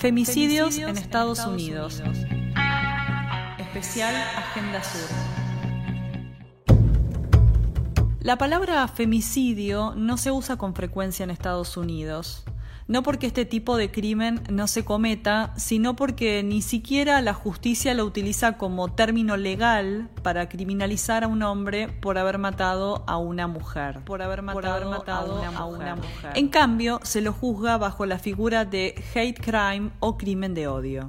Femicidios en Estados Unidos. Especial Agenda Sur. La palabra femicidio no se usa con frecuencia en Estados Unidos no porque este tipo de crimen no se cometa, sino porque ni siquiera la justicia lo utiliza como término legal para criminalizar a un hombre por haber matado a una mujer. Por haber matado, a, una, mujer. En cambio, se lo juzga bajo la figura de hate crime o crimen de odio.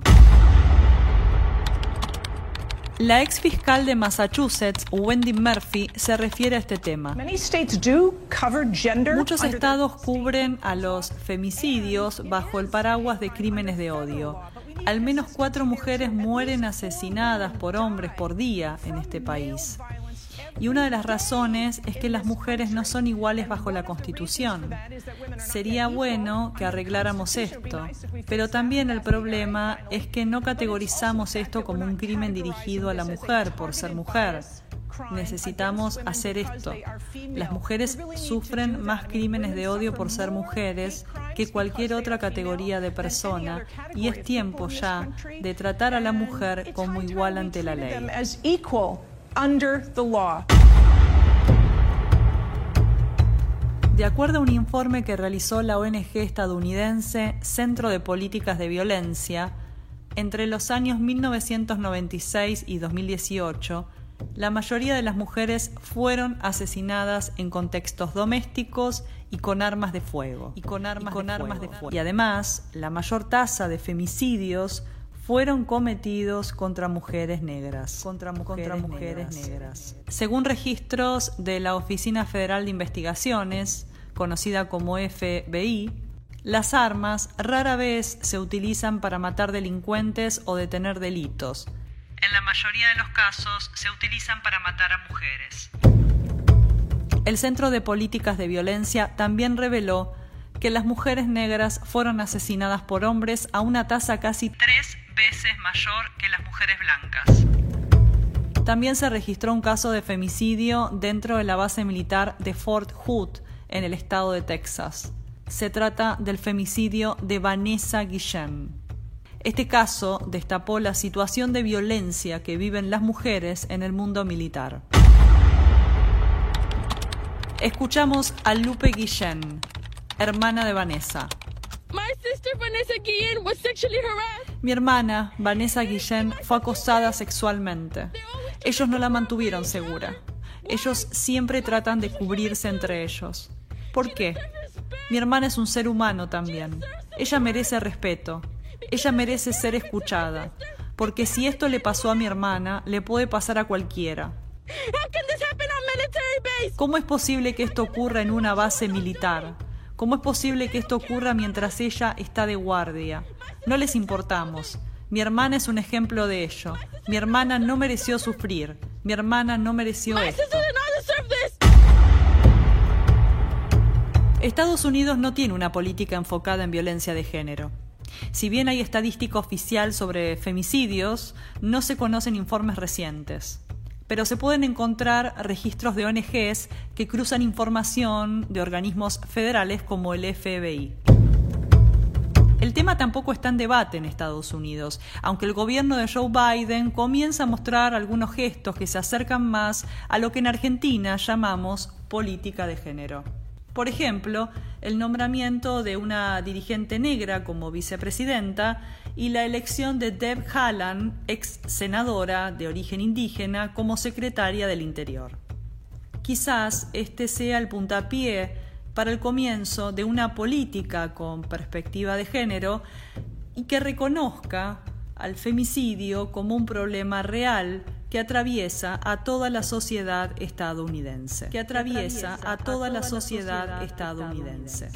La ex fiscal de Massachusetts, Wendy Murphy, se refiere a este tema. Muchos estados cubren a los femicidios bajo el paraguas de crímenes de odio. Al menos cuatro mujeres mueren asesinadas por hombres por día en este país. Y una de las razones es que las mujeres no son iguales bajo la Constitución. Sería bueno que arregláramos esto, pero también el problema es que no categorizamos esto como un crimen dirigido a la mujer por ser mujer. Necesitamos hacer esto. Las mujeres sufren más crímenes de odio por ser mujeres que cualquier otra categoría de persona y es tiempo ya de tratar a la mujer como igual ante la ley under the law. De acuerdo a un informe que realizó la ONG estadounidense Centro de Políticas de Violencia, entre los años 1996 y 2018, la mayoría de las mujeres fueron asesinadas en contextos domésticos y con armas de fuego. Y con armas, de, fuego. Y además, la mayor tasa de femicidios fueron cometidos contra mujeres negras. Contra mujeres, negras. Según registros de la Oficina Federal de Investigaciones, conocida como FBI, las armas rara vez se utilizan para matar delincuentes o detener delitos. En la mayoría de los casos se utilizan para matar a mujeres. El Centro de Políticas de Violencia también reveló que las mujeres negras fueron asesinadas por hombres a una tasa casi tres veces mayor que las mujeres blancas. También se registró un caso de femicidio dentro de la base militar de Fort Hood, en el estado de Texas. Se trata del femicidio de Vanessa Guillén. Este caso destapó la situación de violencia que viven las mujeres en el mundo militar. Escuchamos a Lupe Guillén, hermana de Vanessa. Mi hermana, Vanessa Guillén, fue acosada sexualmente. Ellos no la mantuvieron segura. Ellos siempre tratan de cubrirse entre ellos. ¿Por qué? Mi hermana es un ser humano también. Ella merece respeto. Ella merece ser escuchada. Porque si esto le pasó a mi hermana, le puede pasar a cualquiera. ¿Cómo es posible que esto ocurra en una base militar? ¿Cómo es posible que esto ocurra mientras ella está de guardia? No les importamos. Mi hermana es un ejemplo de ello. Mi hermana no mereció sufrir. Mi hermana no mereció esto. Estados Unidos no tiene una política enfocada en violencia de género. Si bien hay estadística oficial sobre femicidios, no se conocen informes recientes pero se pueden encontrar registros de ONGs que cruzan información de organismos federales como el FBI. El tema tampoco está en debate en Estados Unidos, aunque el gobierno de Joe Biden comienza a mostrar algunos gestos que se acercan más a lo que en Argentina llamamos política de género. Por ejemplo, el nombramiento de una dirigente negra como vicepresidenta y la elección de Deb Haaland, ex senadora de origen indígena, como secretaria del Interior. Quizás este sea el puntapié para el comienzo de una política con perspectiva de género y que reconozca al femicidio como un problema real que atraviesa a toda la sociedad estadounidense. Que atraviesa a toda la sociedad estadounidense.